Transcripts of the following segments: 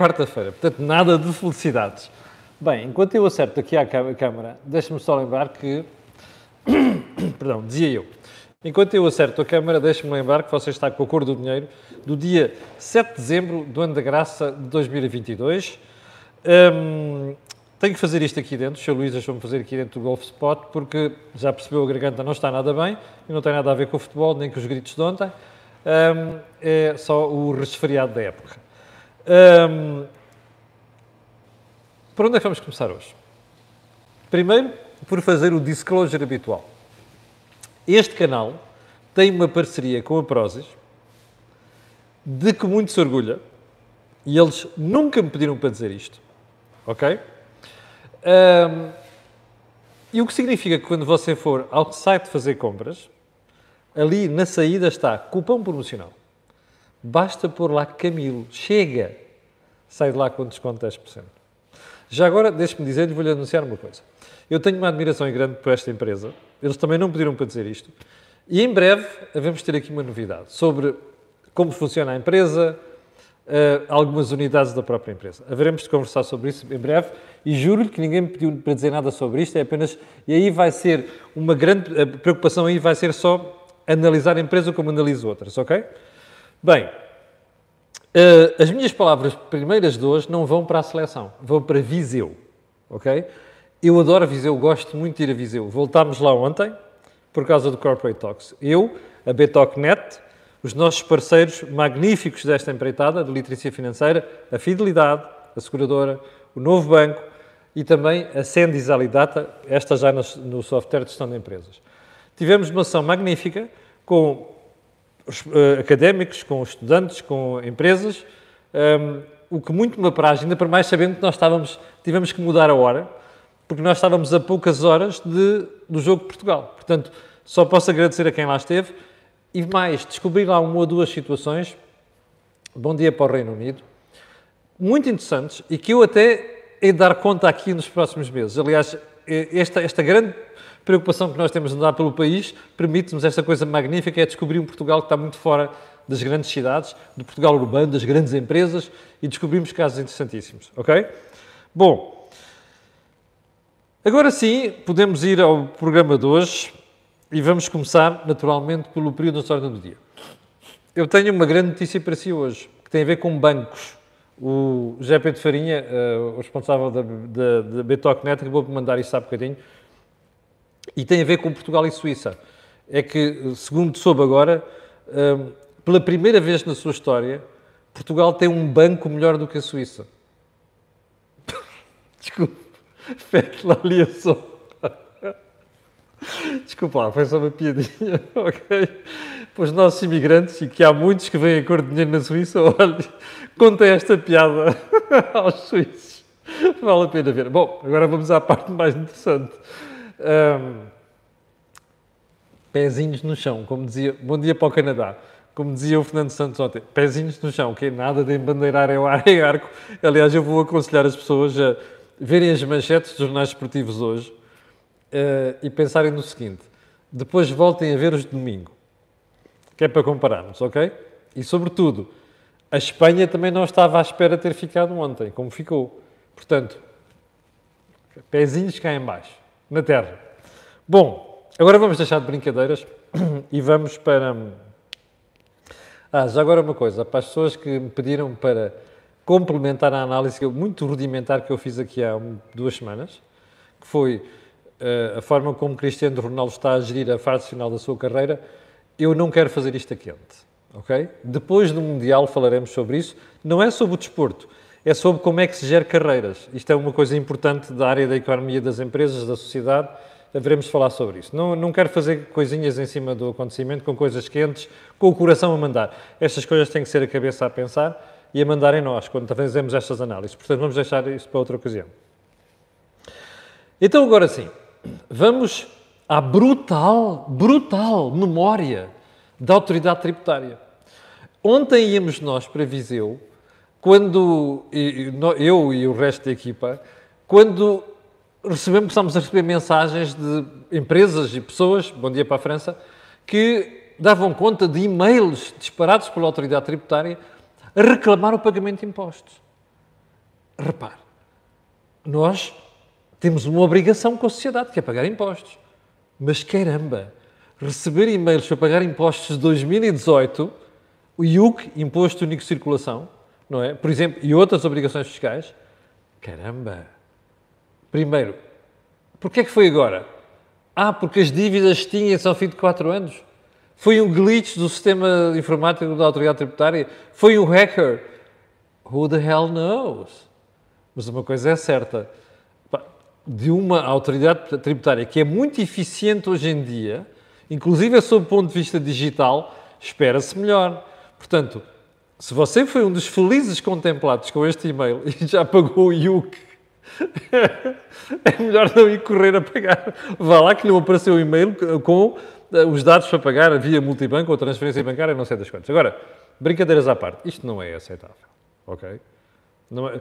quarta-feira, portanto, nada de felicidades. Bem, enquanto eu acerto aqui à câmara, deixe-me só lembrar que. Perdão, dizia eu. Enquanto eu acerto a câmara, deixe-me lembrar que você está com a cor do dinheiro do dia 7 de dezembro do ano da graça de 2022. Um, tenho que fazer isto aqui dentro, o Sr. Luís deixou-me fazer aqui dentro do Golf Spot, porque já percebeu a garganta não está nada bem e não tem nada a ver com o futebol, nem com os gritos de ontem. Um, é só o resfriado da época. Um, por onde é que vamos começar hoje? Primeiro, por fazer o disclosure habitual. Este canal tem uma parceria com a Prozis, de que muito se orgulha, e eles nunca me pediram para dizer isto, ok? Um, e o que significa que quando você for ao site fazer compras, ali na saída está cupom promocional. Basta pôr lá Camilo, chega, sai de lá com desconto de 10%. Já agora, deixe-me dizer, vou-lhe anunciar uma coisa. Eu tenho uma admiração grande por esta empresa, eles também não pediram para dizer isto, e em breve vamos ter aqui uma novidade sobre como funciona a empresa, uh, algumas unidades da própria empresa. Haveremos de conversar sobre isso em breve e juro-lhe que ninguém me pediu para dizer nada sobre isto, é apenas. E aí vai ser uma grande. A preocupação aí vai ser só analisar a empresa como analiso outras, ok? Bem, uh, as minhas palavras primeiras de hoje não vão para a seleção, vão para Viseu, ok? Eu adoro Viseu, gosto muito de ir a Viseu. Voltámos lá ontem por causa do Corporate Talks. Eu, a BTOCnet, os nossos parceiros magníficos desta empreitada de literacia financeira, a Fidelidade, a seguradora, o Novo Banco e também a Sendis Alidata, esta já no, software de gestão de empresas. Tivemos uma ação magnífica com académicos, com estudantes, com empresas, um, o que muito me apraz, ainda para mais sabendo que nós estávamos, tivemos que mudar a hora, porque nós estávamos a poucas horas de, do jogo de Portugal. Portanto, só posso agradecer a quem lá esteve e mais, descobri lá uma ou duas situações, bom dia para o Reino Unido, muito interessantes e que eu até hei de dar conta aqui nos próximos meses. Aliás, esta, esta grande preocupação que nós temos de andar pelo país permite-nos esta coisa magnífica, é descobrir um Portugal que está muito fora das grandes cidades, do Portugal urbano, das grandes empresas e descobrimos casos interessantíssimos, ok? Bom, agora sim, podemos ir ao programa de hoje. E vamos começar, naturalmente, pelo período da história do dia. Eu tenho uma grande notícia para si hoje, que tem a ver com bancos. O José Pedro Farinha, uh, o responsável da, da, da Betocnet, acabou de mandar isso há bocadinho, e tem a ver com Portugal e Suíça. É que, segundo soube agora, uh, pela primeira vez na sua história, Portugal tem um banco melhor do que a Suíça. Desculpe, feito lá ali a som. Desculpa lá, foi só uma piadinha, ok? Para os nossos imigrantes, e que há muitos que vêm a cor de dinheiro na Suíça, olha, conta esta piada aos suíços. Vale a pena ver. Bom, agora vamos à parte mais interessante. Um, pezinhos no chão, como dizia, bom dia para o Canadá. Como dizia o Fernando Santos ontem, pezinhos no chão, que é nada de embandeirar ar e arco. Aliás, eu vou aconselhar as pessoas a verem as manchetes dos jornais esportivos hoje, uh, e pensarem no seguinte: depois voltem a ver os de domingo, que é para compararmos, ok? E sobretudo, a Espanha também não estava à espera de ter ficado ontem, como ficou. Portanto, pezinhos cá em baixo, na terra. Bom, agora vamos deixar de brincadeiras e vamos para. Ah, já agora uma coisa, para as pessoas que me pediram para complementar a análise muito rudimentar que eu fiz aqui há duas semanas, que foi uh, a forma como Cristiano Ronaldo está a gerir a fase final da sua carreira, eu não quero fazer isto a quente, ok? Depois do Mundial falaremos sobre isso. Não é sobre o desporto, é sobre como é que se gera carreiras. Isto é uma coisa importante da área da economia das empresas, da sociedade. Haveremos falar sobre isso. Não, não quero fazer coisinhas em cima do acontecimento, com coisas quentes, com o coração a mandar. Estas coisas têm que ser a cabeça a pensar e a mandar em nós, quando fazemos estas análises. Portanto, vamos deixar isso para outra ocasião. Então, agora sim, vamos à brutal, brutal memória da autoridade tributária. Ontem íamos nós para Viseu, quando eu e o resto da equipa, quando recebemos, começámos a receber mensagens de empresas e pessoas, bom dia para a França, que davam conta de e-mails disparados pela autoridade tributária a reclamar o pagamento de impostos. repare, nós temos uma obrigação com a sociedade, que é pagar impostos. Mas caramba, receber e-mails para pagar impostos de 2018, o IUC, Imposto Único de Circulação, não é? Por exemplo, e outras obrigações fiscais, caramba. Primeiro, porquê é que foi agora? Ah, porque as dívidas tinham-se ao fim de quatro anos. Foi um glitch do sistema informático da autoridade tributária? Foi um hacker? Who the hell knows? Mas uma coisa é certa, de uma autoridade tributária que é muito eficiente hoje em dia, inclusive sob o ponto de vista digital, espera-se melhor. Portanto, se você foi um dos felizes contemplados com este e-mail e já pagou o IUC, é melhor não ir correr a pagar. Vá lá que não apareceu o e-mail com eh, os dados para pagar via multibanco ou transferência bancária, não sei das quantas. Agora, brincadeiras à parte, isto não é aceitável, ok? É...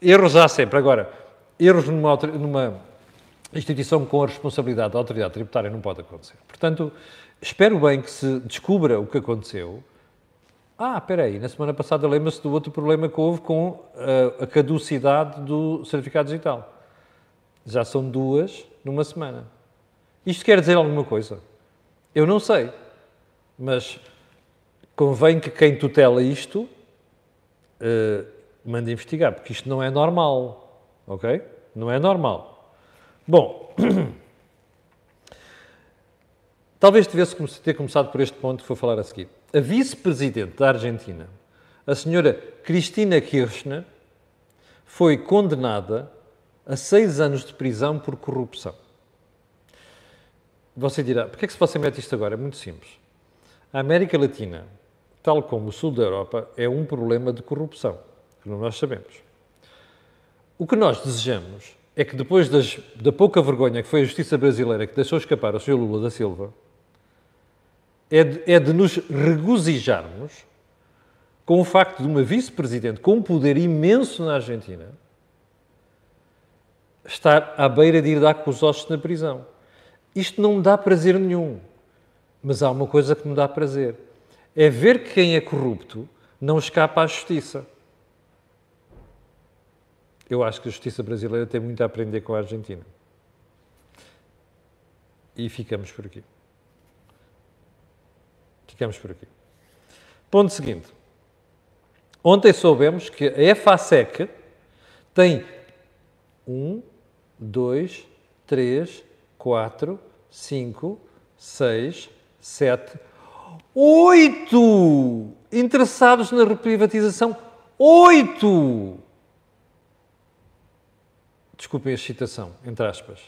Erros há sempre. Agora, erros numa, numa instituição com a responsabilidade da autoridade tributária não pode acontecer. Portanto, espero bem que se descubra o que aconteceu. Ah, espera aí, na semana passada lembra-se do outro problema que houve com a, eh, a caducidade do certificado digital. Já são duas numa semana. Isto quer dizer alguma coisa? Eu não sei, mas convém que quem tutela isto uh, mande investigar, porque isto não é normal ok? Não é normal. Bom, talvez tivesse ter começado por este ponto que vou falar a seguir. A vice-presidente da Argentina, a senhora Cristina Kirchner, foi condenada a seis anos de prisão por corrupção. Você dirá, por que é que você mete isto agora? É muito simples. A América Latina, tal como o sul da Europa, é um problema de corrupção, como nós sabemos. O que nós desejamos é que depois das, da pouca vergonha que foi a justiça brasileira que deixou escapar o Sr. Lula da Silva, é de, é de nos regozijarmos com o facto de uma vice-presidente com um poder imenso na Argentina estar à beira de ir dar com os ossos na prisão. Isto não me dá prazer nenhum, mas há uma coisa que me dá prazer. É ver que quem é corrupto não escapa à justiça. Eu acho que a justiça brasileira tem muito a aprender com a Argentina. E ficamos por aqui. Ficamos por aqui. Ponto seguinte. Ontem soubemos que a FASEC tem um, dois, três, quatro, cinco, seis, sete, oito interessados na reprivatização. Oito! desculpem a citação, entre aspas.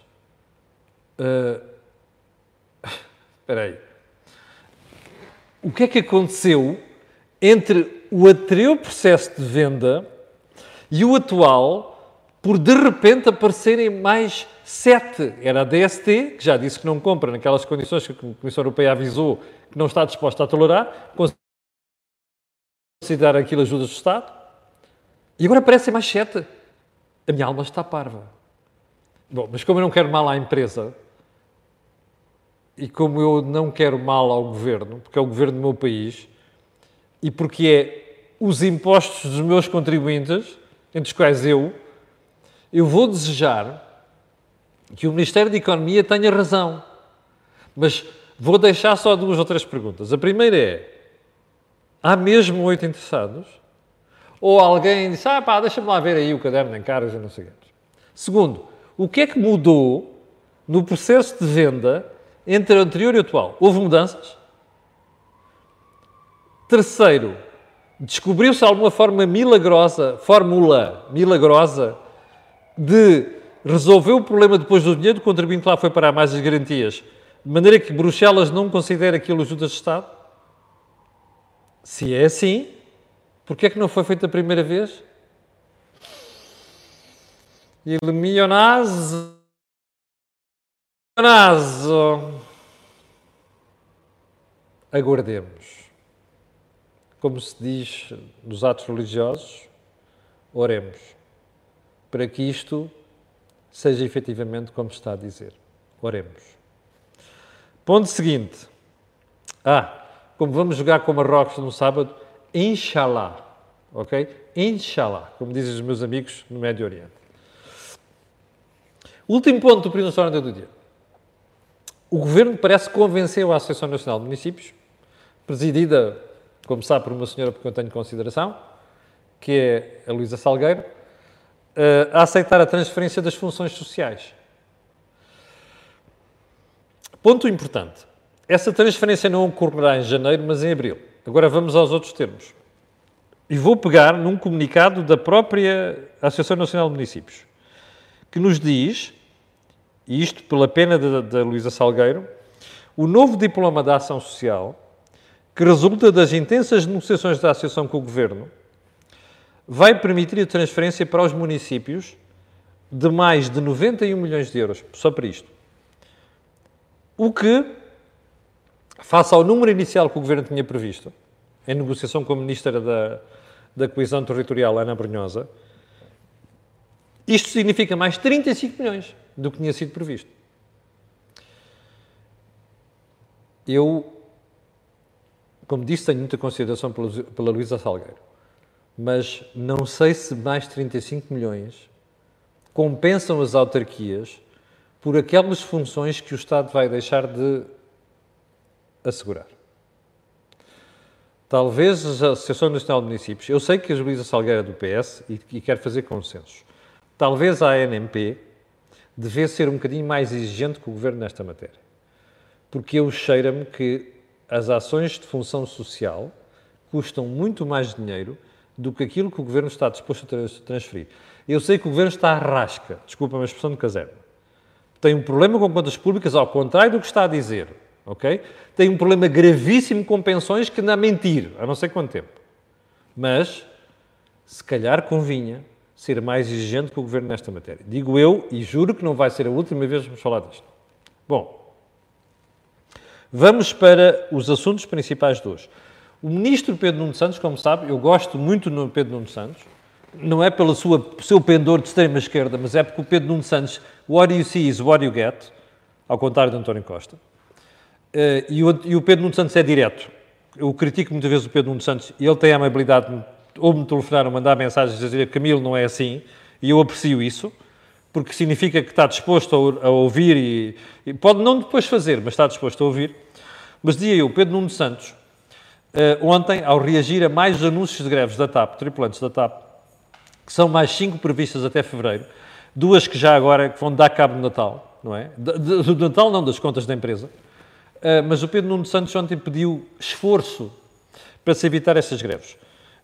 Uh, espera aí. O que é que aconteceu entre o anterior processo de venda e o atual, por de repente aparecerem mais sete? Era a DST, que já disse que não compra naquelas condições que a Comissão Europeia avisou que não está disposta a tolerar, considerar aquilo ajudas do Estado, e agora aparecem mais sete a minha alma está parva. Bom, mas como eu não quero mal à empresa e como eu não quero mal ao governo, porque é o governo do meu país e porque é os impostos dos meus contribuintes, entre os quais eu, eu vou desejar que o Ministério da Economia tenha razão. Mas vou deixar só duas ou três perguntas. A primeira é: há mesmo oito interessados? Ou alguém disse, ah pá, deixa-me lá ver aí o caderno em caras e não sei o Segundo, o que é que mudou no processo de venda entre o anterior e o atual? Houve mudanças? Terceiro, descobriu-se alguma forma milagrosa, fórmula milagrosa, de resolver o problema depois do dinheiro do contribuinte lá foi parar mais as garantias, de maneira que Bruxelas não considera aquilo ajuda de Estado? Se é assim, Porquê é que não foi feito a primeira vez? Il milionazo. Milionazo. Aguardemos. Como se diz nos atos religiosos, oremos para que isto seja efetivamente como está a dizer. Oremos. Ponto seguinte. Ah, como vamos jogar com Marrocos no sábado, Inshallah. ok? Inshallah, como dizem os meus amigos no Médio Oriente. Último ponto do Ordem do Dia. O Governo parece que convenceu a Associação Nacional de Municípios, presidida, como sabe, por uma senhora por quem eu tenho consideração, que é a Luísa Salgueiro, eh, a aceitar a transferência das funções sociais. Ponto importante. Essa transferência não ocorrerá em janeiro, mas em abril. Agora vamos aos outros termos. E vou pegar num comunicado da própria Associação Nacional de Municípios, que nos diz, e isto pela pena da, Luísa Salgueiro, o novo diploma da ação social, que resulta das intensas negociações da Associação com o Governo, vai permitir a transferência para os municípios de mais de 91 milhões de euros, só para isto. O que, face ao número inicial que o Governo tinha previsto, em negociação com a Ministra da, da Coesão Territorial, Ana Brunhosa, isto significa mais 35 milhões do que tinha sido previsto. Eu, como disse, tenho muita consideração pela, Luísa Salgueiro mas não sei se mais 35 milhões compensam as autarquias por aquelas funções que o Estado vai deixar de assegurar. Talvez a Associação Nacional de Municípios, eu sei que a Luísa Salgueira é do PS e quer fazer consensos, talvez a ANMP devesse ser um bocadinho mais exigente com o Governo nesta matéria. Porque eu cheira-me que as ações de função social custam muito mais dinheiro do que aquilo que o Governo está disposto a transferir. Eu sei que o Governo está à rasca, desculpa a expressão de caserna. Tem um problema com contas públicas, ao contrário do que está a dizer, ok? Tem um problema gravíssimo com pensões que anda a mentir, há não sei quanto tempo. Mas, se calhar convinha ser mais exigente com o Governo nesta matéria. Digo eu, e juro que não vai ser a última vez que vamos falar disto. Bom, vamos para os assuntos principais de hoje. O ministro Pedro Nuno Santos, como sabe, eu gosto muito do Pedro Nuno Santos, não é pelo seu pendor de extrema-esquerda, mas é porque o Pedro Nuno Santos, what you see is what you get, ao contrário de António Costa. Uh, e, o, Pedro Nuno Santos é direto. Eu critico muitas vezes o Pedro Nuno Santos e ele tem a amabilidade de ou me telefonar ou mandar mensagens a dizer Camilo não é assim, e eu aprecio isso, porque significa que está disposto a, ouvir e, e, pode não depois fazer, mas está disposto a ouvir. Mas dizia eu, Pedro Nuno Santos uh, ontem, ao reagir a mais anúncios de greves da TAP, tripulantes da TAP, que são mais cinco previstas até fevereiro, duas que já agora vão dar cabo do Natal, não é? Do Natal não, das contas da empresa. Uh, mas o Pedro Nuno Santos ontem pediu esforço para se evitar essas greves.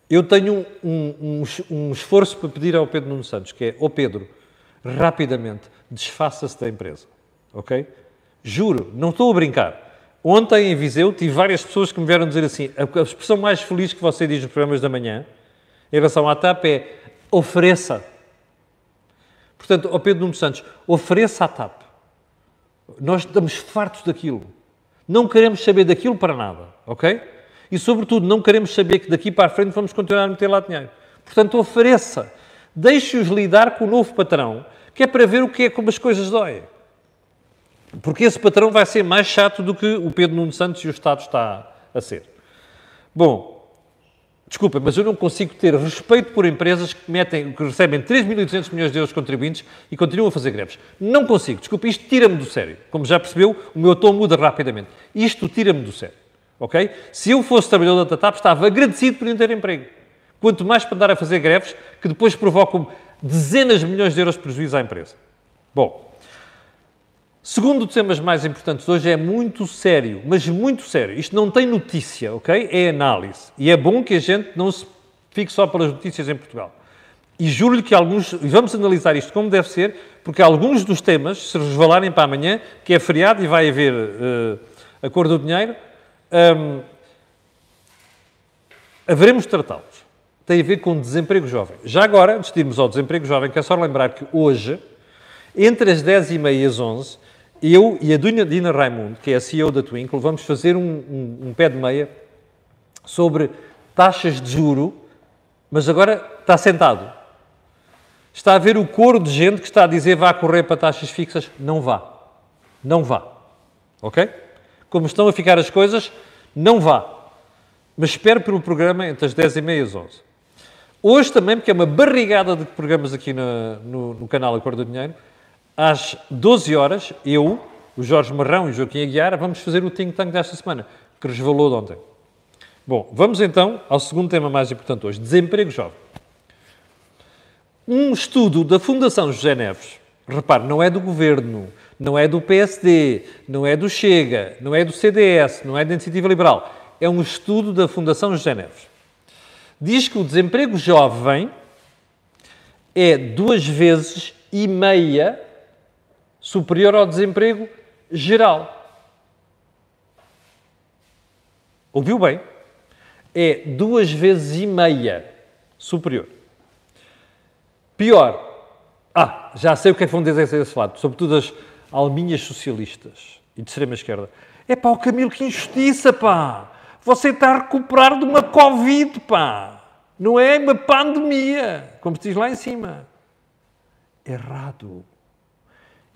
Eu tenho um, um, um esforço para pedir ao Pedro Nuno Santos, que é, ó oh Pedro, rapidamente, desfaça-se da empresa, ok? Juro, não estou a brincar. Ontem em Viseu tive várias pessoas que me vieram dizer assim: a expressão mais feliz que você diz nos programas da manhã em relação à TAP é ofereça. Portanto, ao Pedro Nuno Santos, ofereça à TAP. Nós estamos fartos daquilo. Não queremos saber daquilo para nada, ok? E, sobretudo, não queremos saber que daqui para a frente vamos continuar a meter lá dinheiro. Portanto, ofereça. Deixe-os lidar com o novo patrão, que é para ver o que é como as coisas doem. Porque esse patrão vai ser mais chato do que o Pedro Nuno Santos e o Estado está a ser. Bom, desculpa, mas eu não consigo ter respeito por empresas que, metem, que recebem 3.800 milhões de euros de contribuintes e continuam a fazer greves. Não consigo, desculpa, isto tira-me do sério. Como já percebeu, o meu tom muda rapidamente. Isto tira-me do sério, ok? Se eu fosse trabalhador da TAP, estava agradecido por não ter emprego. Quanto mais para andar a fazer greves que depois provocam dezenas de milhões de euros de prejuízo à empresa. Bom, Segundo dos temas mais importantes hoje é muito sério, mas muito sério. Isto não tem notícia, ok? É análise. E é bom que a gente não se fique só pelas notícias em Portugal. E juro-lhe que alguns, e vamos analisar isto como deve ser, porque alguns dos temas, se resvalarem para amanhã, que é feriado e vai haver uh, a cor do dinheiro, um, haveremos tratá-los. Tem a ver com desemprego jovem. Já agora, antes de irmos ao desemprego jovem, quero só lembrar que hoje, entre as 10h30 e as 11 eu e a Dina Raimundo, que é a CEO da Twinkle, vamos fazer um, um, um pé de meia sobre taxas de juro, mas agora está sentado. Está a ver o coro de gente que está a dizer vá correr para taxas fixas. Não vá. Não vá. Ok? Como estão a ficar as coisas, não vá. Mas espere pelo programa entre as 10 e meia e as 11. Hoje também, porque é uma barrigada de programas aqui no, no, no canal Acordo do Dinheiro, às 12 horas, eu, o Jorge Marrão e o Joaquim Aguiar, vamos fazer o think tank desta semana, que resvalou de ontem. Bom, vamos então ao segundo tema mais importante hoje, desemprego jovem. Um estudo da Fundação José Neves, repare, não é do Governo, não é do PSD, não é do Chega, não é do CDS, não é da Iniciativa Liberal, é um estudo da Fundação José Neves. Diz que o desemprego jovem é duas vezes e meia superior ao desemprego geral. Ouviu bem? É duas vezes e meia superior. Pior. Ah, já sei o que é que vão dizer desse lado, sobretudo as alminhas socialistas e de extrema esquerda. É pá, o Camilo, que injustiça, pá! Você está a recuperar de uma Covid, pá! Não é uma pandemia, como se diz lá em cima. Errado.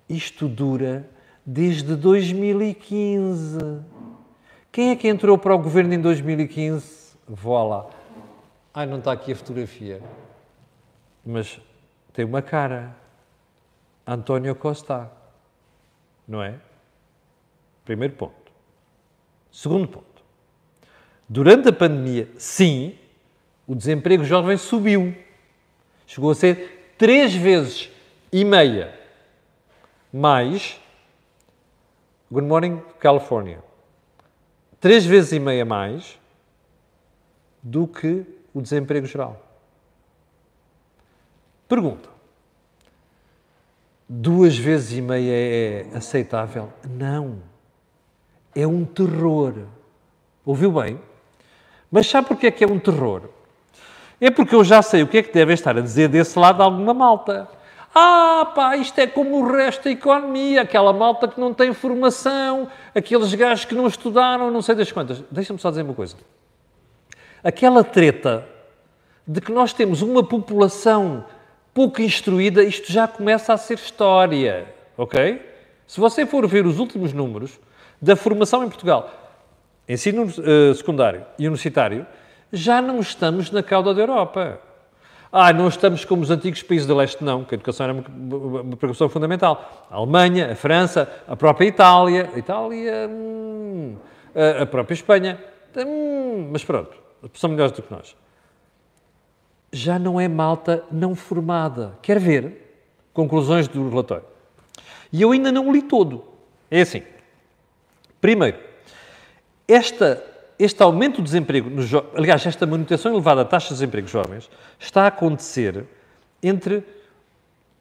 Isto dura desde 2015. Quem é que entrou para o governo em 2015? Vó lá. Ai, não está aqui a fotografia. Mas tem uma cara. António Costa. Não é? Primeiro ponto. Segundo ponto. Durante a pandemia, sim, o desemprego jovem subiu. Chegou a ser três vezes e meia mais. Good morning, California. Três vezes e meia mais do que o desemprego geral. Pergunta: duas vezes e meia é aceitável? Não. É um terror. Ouviu bem? Mas sabe porquê é que é um terror? É porque eu já sei o que é que devem estar a dizer desse lado alguma malta. Ah, pá, isto é como o resto da economia, aquela malta que não tem formação, aqueles gajos que não estudaram, não sei das quantas. Deixa-me só dizer uma coisa. Aquela treta de que nós temos uma população pouco instruída, isto já começa a ser história, ok? Se você for ver os últimos números da formação em Portugal, ensino uh, secundário e universitário, já não estamos na cauda da Europa. Ah, não estamos como os antigos países do leste, não, que a educação era uma, preocupação fundamental. A Alemanha, a França, a própria Itália, a Itália, hum, a, a, própria Espanha, hum, mas pronto, são melhores do que nós. Já não é malta não formada. Quer ver? Conclusões do relatório. E eu ainda não o li todo. É assim. Primeiro, esta este aumento do desemprego, aliás, esta manutenção elevada da taxa de desemprego jovens, está a acontecer entre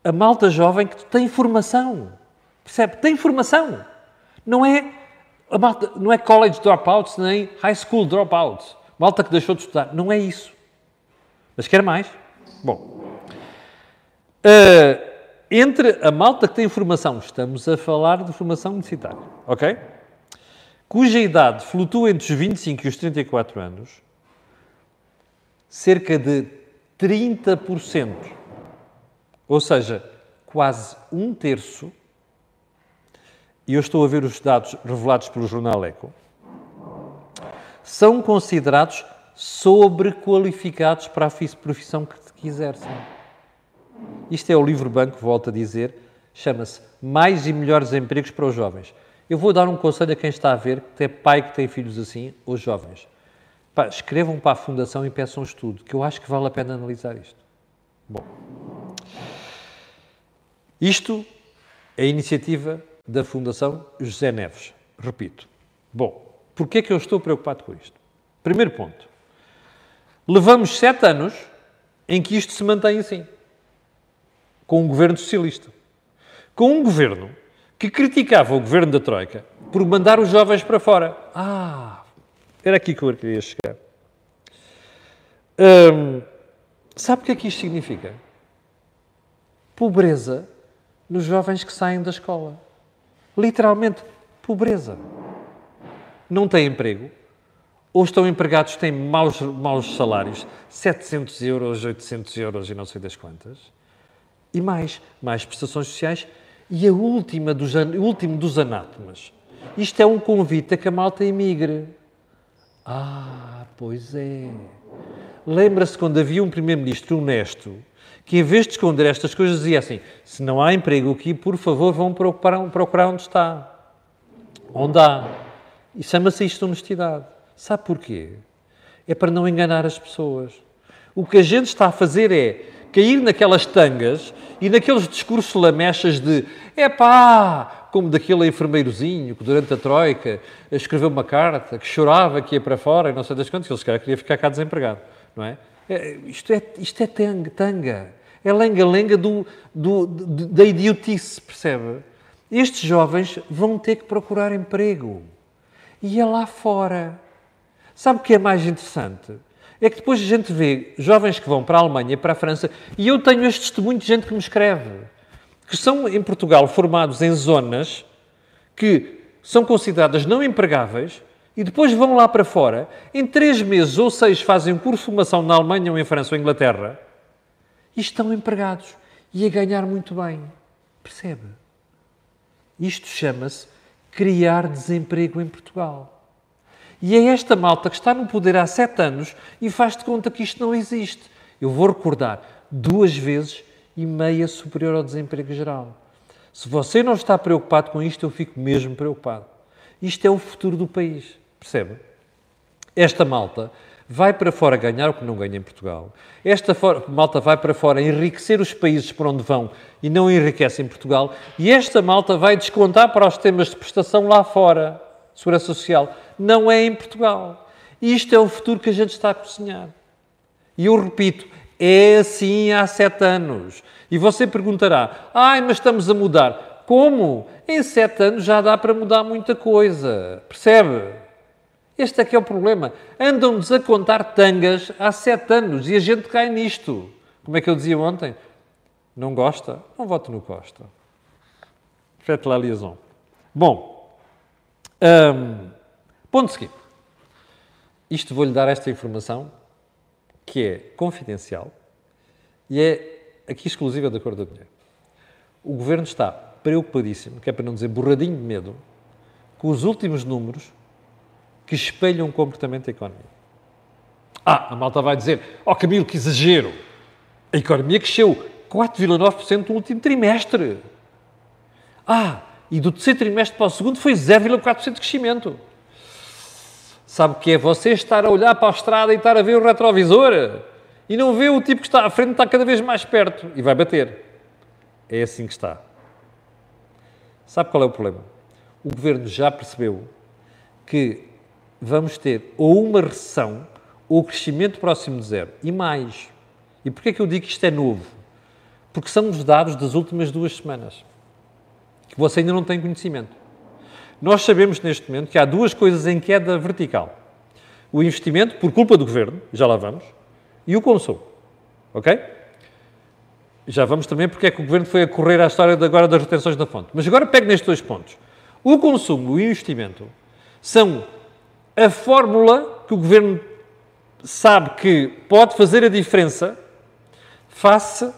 a malta jovem que tem formação. Percebe? Tem formação. Não é, malta, não é college dropouts nem high school dropouts. Malta que deixou de estudar. Não é isso. Mas quer mais? Bom. Uh, entre a malta que tem formação, estamos a falar de formação universitária, ok? cuja idade flutua entre os 25 e os 34 anos, cerca de 30%, ou seja, quase um terço, e eu estou a ver os dados revelados pelo jornal Eco, são considerados sobrequalificados para a profissão que exercem. Isto é o livro banco, volto a dizer, chama-se Mais e Melhores Empregos para os Jovens. Eu vou dar um conselho a quem está a ver, que é pai que tem filhos assim, ou jovens. Pá, escrevam para a Fundação e peçam um estudo, que eu acho que vale a pena analisar isto. Bom, isto é a iniciativa da Fundação José Neves. Repito. Bom, porquê é que eu estou preocupado com isto? Primeiro ponto. Levamos sete anos em que isto se mantém assim. Com um governo socialista. Com um governo que criticava o governo da Troika por mandar os jovens para fora. Ah, era aqui que eu queria chegar. Hum, sabe o que é que isto significa? Pobreza nos jovens que saem da escola. Literalmente, pobreza. Não têm emprego, ou estão empregados, têm maus, maus salários, 700 euros, 800 euros e não sei das quantas, e mais, mais prestações sociais e a última dos, o último dos anátemas. Isto é um convite a que a malta emigre. Ah, pois é. lembra-se quando havia um primeiro-ministro honesto que, em vez de esconder estas coisas, dizia assim: se não há emprego aqui, por favor, vão procurar, procurar onde está. Onde há. E chama-se isto honestidade. Sabe porquê? É para não enganar as pessoas. O que a gente está a fazer é cair naquelas tangas e naqueles discursos lamechas de epá, como daquele enfermeirozinho que durante a Troika escreveu uma carta, que chorava, que ia para fora e não sei das quantas, que ele se calhar queria ficar cá desempregado, não é? é isto é, isto é tanga, tanga. É lenga-lenga do, do, da idiotice, percebe? Estes jovens vão ter que procurar emprego. E é lá fora. Sabe o que é mais interessante? É que depois a gente vê jovens que vão para a Alemanha, para a França, e eu tenho este testemunho de gente que me escreve, que são em Portugal formados em zonas que são consideradas não empregáveis e depois vão lá para fora, em três meses ou seis fazem um curso de formação na Alemanha ou em França ou Inglaterra e estão empregados e a ganhar muito bem. Percebe? Isto chama-se criar desemprego em Portugal. E é esta malta que está no poder há sete anos e faz de conta que isto não existe. Eu vou recordar, duas vezes e meia superior ao desemprego geral. Se você não está preocupado com isto, eu fico mesmo preocupado. Isto é o futuro do país, percebe? Esta malta vai para fora ganhar o que não ganha em Portugal. Esta malta vai para fora enriquecer os países por onde vão e não enriquece em Portugal. E esta malta vai descontar para os temas de prestação lá fora, segurança social não é em Portugal. Isto é o futuro que a gente está a cozinhar. E eu repito, é assim há sete anos. E você perguntará: ai, mas estamos a mudar. Como? Em sete anos já dá para mudar muita coisa. Percebe? Este é que é o problema. Andam-nos a contar tangas há sete anos e a gente cai nisto. Como é que eu dizia ontem? Não gosta? Não vote no Costa. Faites la liaison. Bom, hum, Ponto seguinte. Isto vou-lhe dar esta informação que é confidencial e é aqui exclusiva da cor da dinheiro. O governo está preocupadíssimo, que é para não dizer borradinho de medo, com os últimos números que espelham o comportamento da economia. Ah, a malta vai dizer: Ó oh, Camilo, que exagero! A economia cresceu 4,9% no último trimestre. Ah, e do terceiro trimestre para o segundo foi 0,4% de crescimento. Sabe o que é você estar a olhar para a estrada e estar a ver o retrovisor e não ver o tipo que está à frente está cada vez mais perto e vai bater. É assim que está. Sabe qual é o problema? O governo já percebeu que vamos ter ou uma recessão ou crescimento próximo de zero. E mais. E porquê é que eu digo que isto é novo? Porque são os dados das últimas duas semanas que você ainda não tem conhecimento. Nós sabemos neste momento que há duas coisas em queda vertical: o investimento, por culpa do governo, já lá vamos, e o consumo. Ok? Já vamos também porque é que o governo foi a correr à história agora das retenções da fonte. Mas agora pego nestes dois pontos. O consumo e o investimento são a fórmula que o governo sabe que pode fazer a diferença face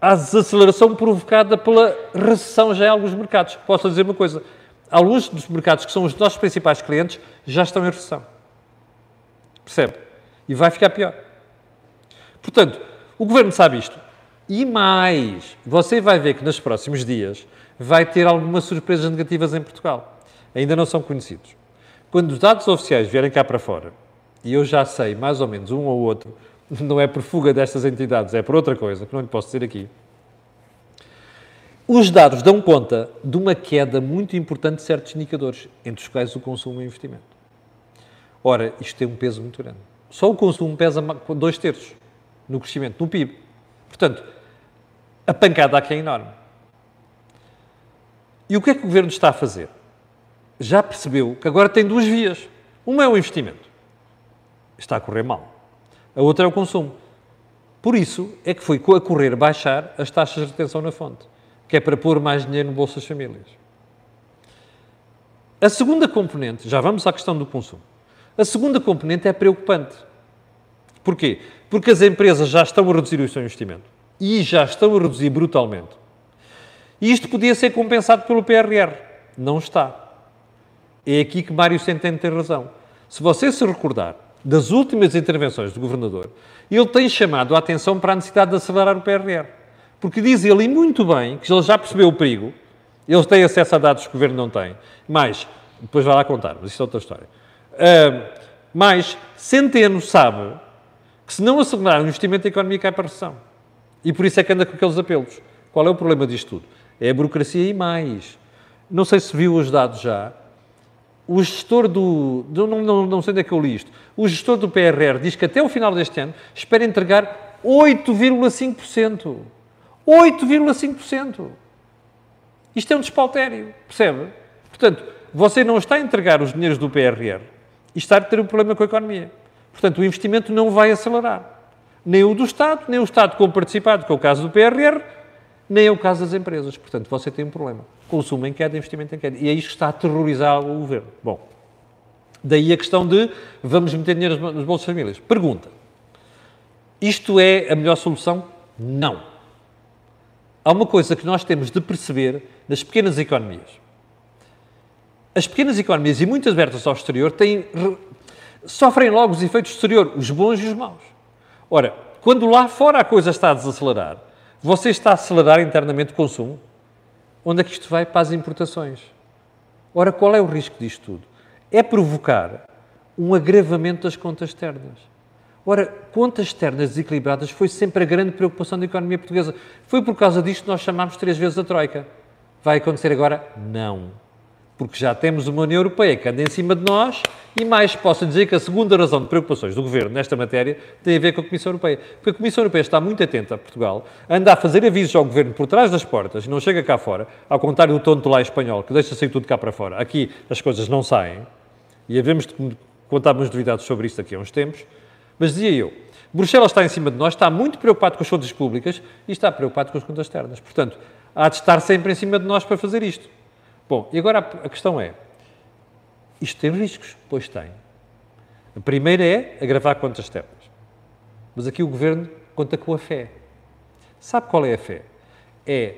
à desaceleração provocada pela recessão já em alguns mercados. Posso dizer uma coisa: alguns dos mercados que são os nossos principais clientes já estão em recessão. Percebe? E vai ficar pior. Portanto, o governo sabe isto. E mais, você vai ver que nos próximos dias vai ter algumas surpresas negativas em Portugal. Ainda não são conhecidos. Quando os dados oficiais vierem cá para fora, e eu já sei mais ou menos um ou outro não é por fuga destas entidades, é por outra coisa, que não lhe posso dizer aqui. Os dados dão conta de uma queda muito importante de certos indicadores, entre os quais o consumo e o investimento. Ora, isto tem um peso muito grande. Só o consumo pesa dois terços no crescimento, no PIB. Portanto, a pancada aqui é enorme. E o que é que o governo está a fazer? Já percebeu que agora tem duas vias. Uma é o investimento. Está a correr mal a outra é o consumo. Por isso é que foi a correr baixar as taxas de retenção na fonte, que é para pôr mais dinheiro no bolso das famílias. A segunda componente, já vamos à questão do consumo. A segunda componente é preocupante. Porquê? Porque as empresas já estão a reduzir o seu investimento e já estão a reduzir brutalmente. E isto podia ser compensado pelo PRR. Não está. É aqui que Mário Centeno tem razão. Se você se recordar, das últimas intervenções do Governador, ele tem chamado a atenção para a necessidade de acelerar o PRR. Porque diz ele, e muito bem, que ele já percebeu o perigo, eles têm acesso a dados que o Governo não tem, mas, depois vai lá contar, mas isso é outra história. Uh, mas Centeno sabe que se não acelerar o investimento, a economia cai para a recessão. E por isso é que anda com aqueles apelos. Qual é o problema disto tudo? É a burocracia e mais. Não sei se viu os dados já. O gestor do. Não, não, não sei onde é que eu li isto. O gestor do PRR diz que até o final deste ano espera entregar 8,5%. 8,5%. Isto é um despautério, percebe? Portanto, você não está a entregar os dinheiros do PRR e está a ter um problema com a economia. Portanto, o investimento não vai acelerar. Nem o do Estado, nem o Estado com participado, que é o caso do PRR, nem é o caso das empresas. Portanto, você tem um problema. Consumo em queda, investimento em queda. E é isto que está a aterrorizar o governo. Bom, daí a questão de vamos meter dinheiro nos bolsos das famílias. Pergunta: isto é a melhor solução? Não. Há uma coisa que nós temos de perceber nas pequenas economias. As pequenas economias, e muitas abertas ao exterior, têm, sofrem logo os efeitos do exterior, os bons e os maus. Ora, quando lá fora a coisa está a desacelerar, você está a acelerar internamente o consumo? Onde é que isto vai? Para as importações. Ora, qual é o risco disto tudo? É provocar um agravamento das contas externas. Ora, contas externas desequilibradas foi sempre a grande preocupação da economia portuguesa. Foi por causa disto que nós chamámos três vezes a Troika. Vai acontecer agora? Não porque já temos uma União Europeia que anda em cima de nós e mais posso dizer que a segunda razão de preocupações do Governo nesta matéria tem a ver com a Comissão Europeia. Porque a Comissão Europeia está muito atenta a Portugal, anda a fazer avisos ao Governo por trás das portas e não chega cá fora, ao contrário do tonto lá espanhol, que deixa sair tudo cá para fora. Aqui as coisas não saem e havemos de contar umas novidades sobre isto aqui há uns tempos. Mas dizia eu, Bruxelas está em cima de nós, está muito preocupado com as contas públicas e está preocupado com as contas externas. Portanto, há de estar sempre em cima de nós para fazer isto. Bom, e agora a questão é: isto tem riscos? Pois tem. A primeira é agravar contas externas. Mas aqui o governo conta com a fé. Sabe qual é a fé? É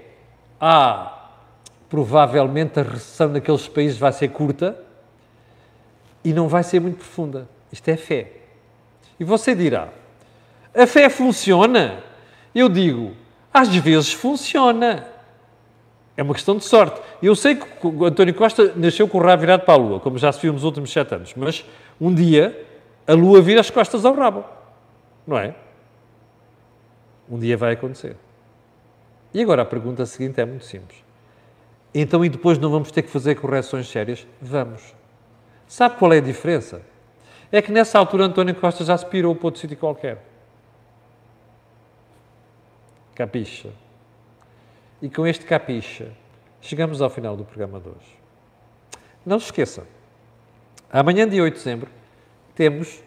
há provavelmente a recessão naqueles países vai ser curta e não vai ser muito profunda. Isto é fé. E você dirá: a fé funciona? Eu digo: às vezes funciona. É uma questão de sorte. Eu sei que António Costa nasceu com o rabo virado para a Lua, como já se viu nos últimos sete anos, mas um dia a Lua vira as costas ao rabo. Não é? Um dia vai acontecer. E agora a pergunta seguinte é muito simples. Então, e depois não vamos ter que fazer correções sérias? Vamos. Sabe qual é a diferença? É que nessa altura António Costa já se pirou para outro sítio qualquer. Capixa? E com este capixa, chegamos ao final do programa de hoje. Não se esqueça, amanhã, dia 8 de dezembro, temos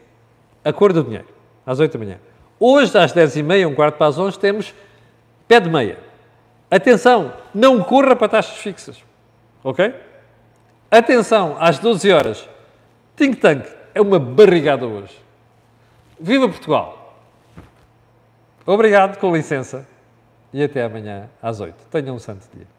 a cor do dinheiro, às 8 da manhã. Hoje, às 10h30, um quarto para as 11, temos pé de meia. Atenção, não corra para taxas fixas, ok? Atenção, às 12 horas, think tank, é uma barrigada hoje. Viva Portugal! Obrigado, com licença e até amanhã às 8. Tenham um santo dia.